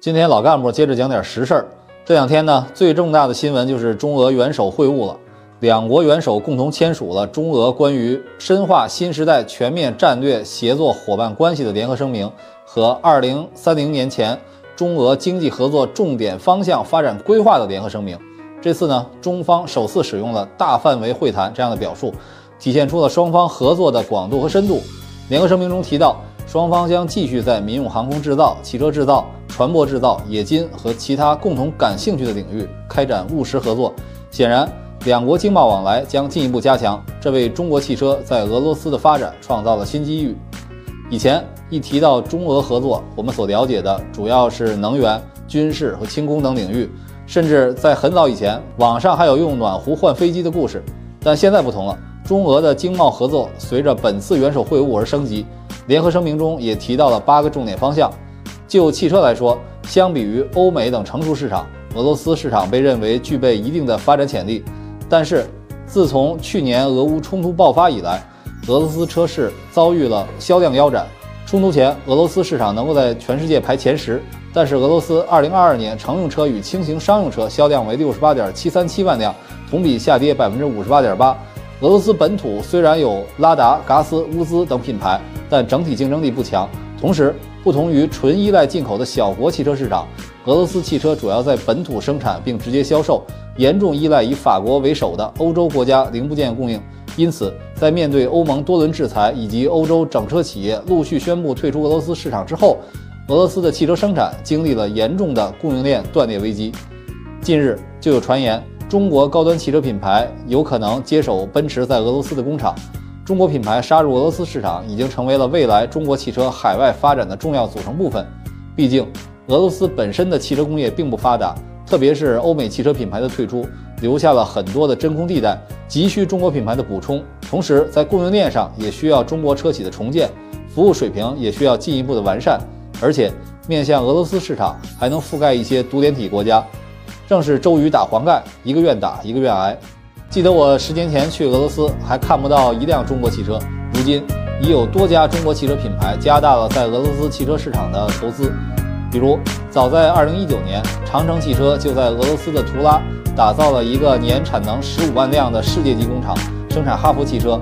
今天老干部接着讲点实事儿。这两天呢，最重大的新闻就是中俄元首会晤了，两国元首共同签署了中俄关于深化新时代全面战略协作伙伴关系的联合声明和二零三零年前中俄经济合作重点方向发展规划的联合声明。这次呢，中方首次使用了大范围会谈这样的表述，体现出了双方合作的广度和深度。联合声明中提到，双方将继续在民用航空制造、汽车制造、船舶制造、冶金和其他共同感兴趣的领域开展务实合作。显然，两国经贸往来将进一步加强，这为中国汽车在俄罗斯的发展创造了新机遇。以前一提到中俄合作，我们所了解的主要是能源、军事和轻工等领域。甚至在很早以前，网上还有用暖壶换飞机的故事。但现在不同了，中俄的经贸合作随着本次元首会晤而升级。联合声明中也提到了八个重点方向。就汽车来说，相比于欧美等成熟市场，俄罗斯市场被认为具备一定的发展潜力。但是，自从去年俄乌冲突爆发以来，俄罗斯车市遭遇了销量腰斩。冲突前，俄罗斯市场能够在全世界排前十。但是俄罗斯2022年乘用车与轻型商用车销量为68.737万辆，同比下跌58.8%。俄罗斯本土虽然有拉达、嘎斯、乌兹等品牌，但整体竞争力不强。同时，不同于纯依赖进口的小国汽车市场，俄罗斯汽车主要在本土生产并直接销售，严重依赖以法国为首的欧洲国家零部件供应。因此，在面对欧盟多轮制裁以及欧洲整车企业陆续宣布退出俄罗斯市场之后，俄罗斯的汽车生产经历了严重的供应链断裂危机。近日就有传言，中国高端汽车品牌有可能接手奔驰在俄罗斯的工厂。中国品牌杀入俄罗斯市场，已经成为了未来中国汽车海外发展的重要组成部分。毕竟，俄罗斯本身的汽车工业并不发达，特别是欧美汽车品牌的退出，留下了很多的真空地带，急需中国品牌的补充。同时，在供应链上也需要中国车企的重建，服务水平也需要进一步的完善。而且面向俄罗斯市场，还能覆盖一些独联体国家，正是周瑜打黄盖，一个愿打，一个愿挨。记得我十年前去俄罗斯，还看不到一辆中国汽车，如今已有多家中国汽车品牌加大了在俄罗斯汽车市场的投资。比如，早在2019年，长城汽车就在俄罗斯的图拉打造了一个年产能15万辆的世界级工厂，生产哈弗汽车。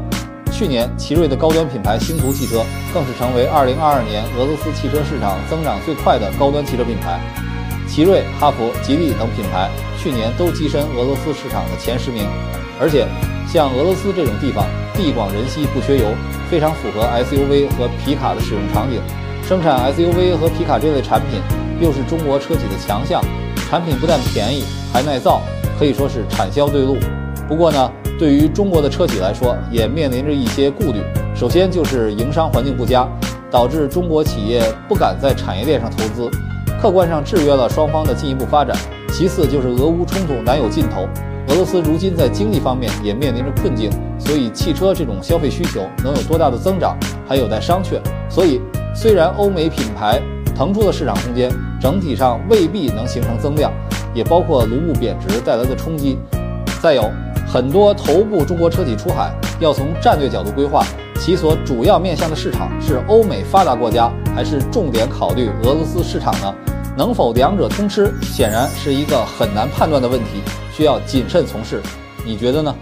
去年，奇瑞的高端品牌星途汽车更是成为2022年俄罗斯汽车市场增长最快的高端汽车品牌。奇瑞、哈弗、吉利等品牌去年都跻身俄罗斯市场的前十名。而且，像俄罗斯这种地方，地广人稀，不缺油，非常符合 SUV 和皮卡的使用场景。生产 SUV 和皮卡这类产品，又是中国车企的强项。产品不但便宜，还耐造，可以说是产销对路。不过呢，对于中国的车企来说，也面临着一些顾虑。首先就是营商环境不佳，导致中国企业不敢在产业链上投资，客观上制约了双方的进一步发展。其次就是俄乌冲突难有尽头，俄罗斯如今在经济方面也面临着困境，所以汽车这种消费需求能有多大的增长，还有待商榷。所以，虽然欧美品牌腾出的市场空间，整体上未必能形成增量，也包括卢布贬值带来的冲击。再有。很多头部中国车企出海，要从战略角度规划，其所主要面向的市场是欧美发达国家，还是重点考虑俄罗斯市场呢？能否两者通吃，显然是一个很难判断的问题，需要谨慎从事。你觉得呢？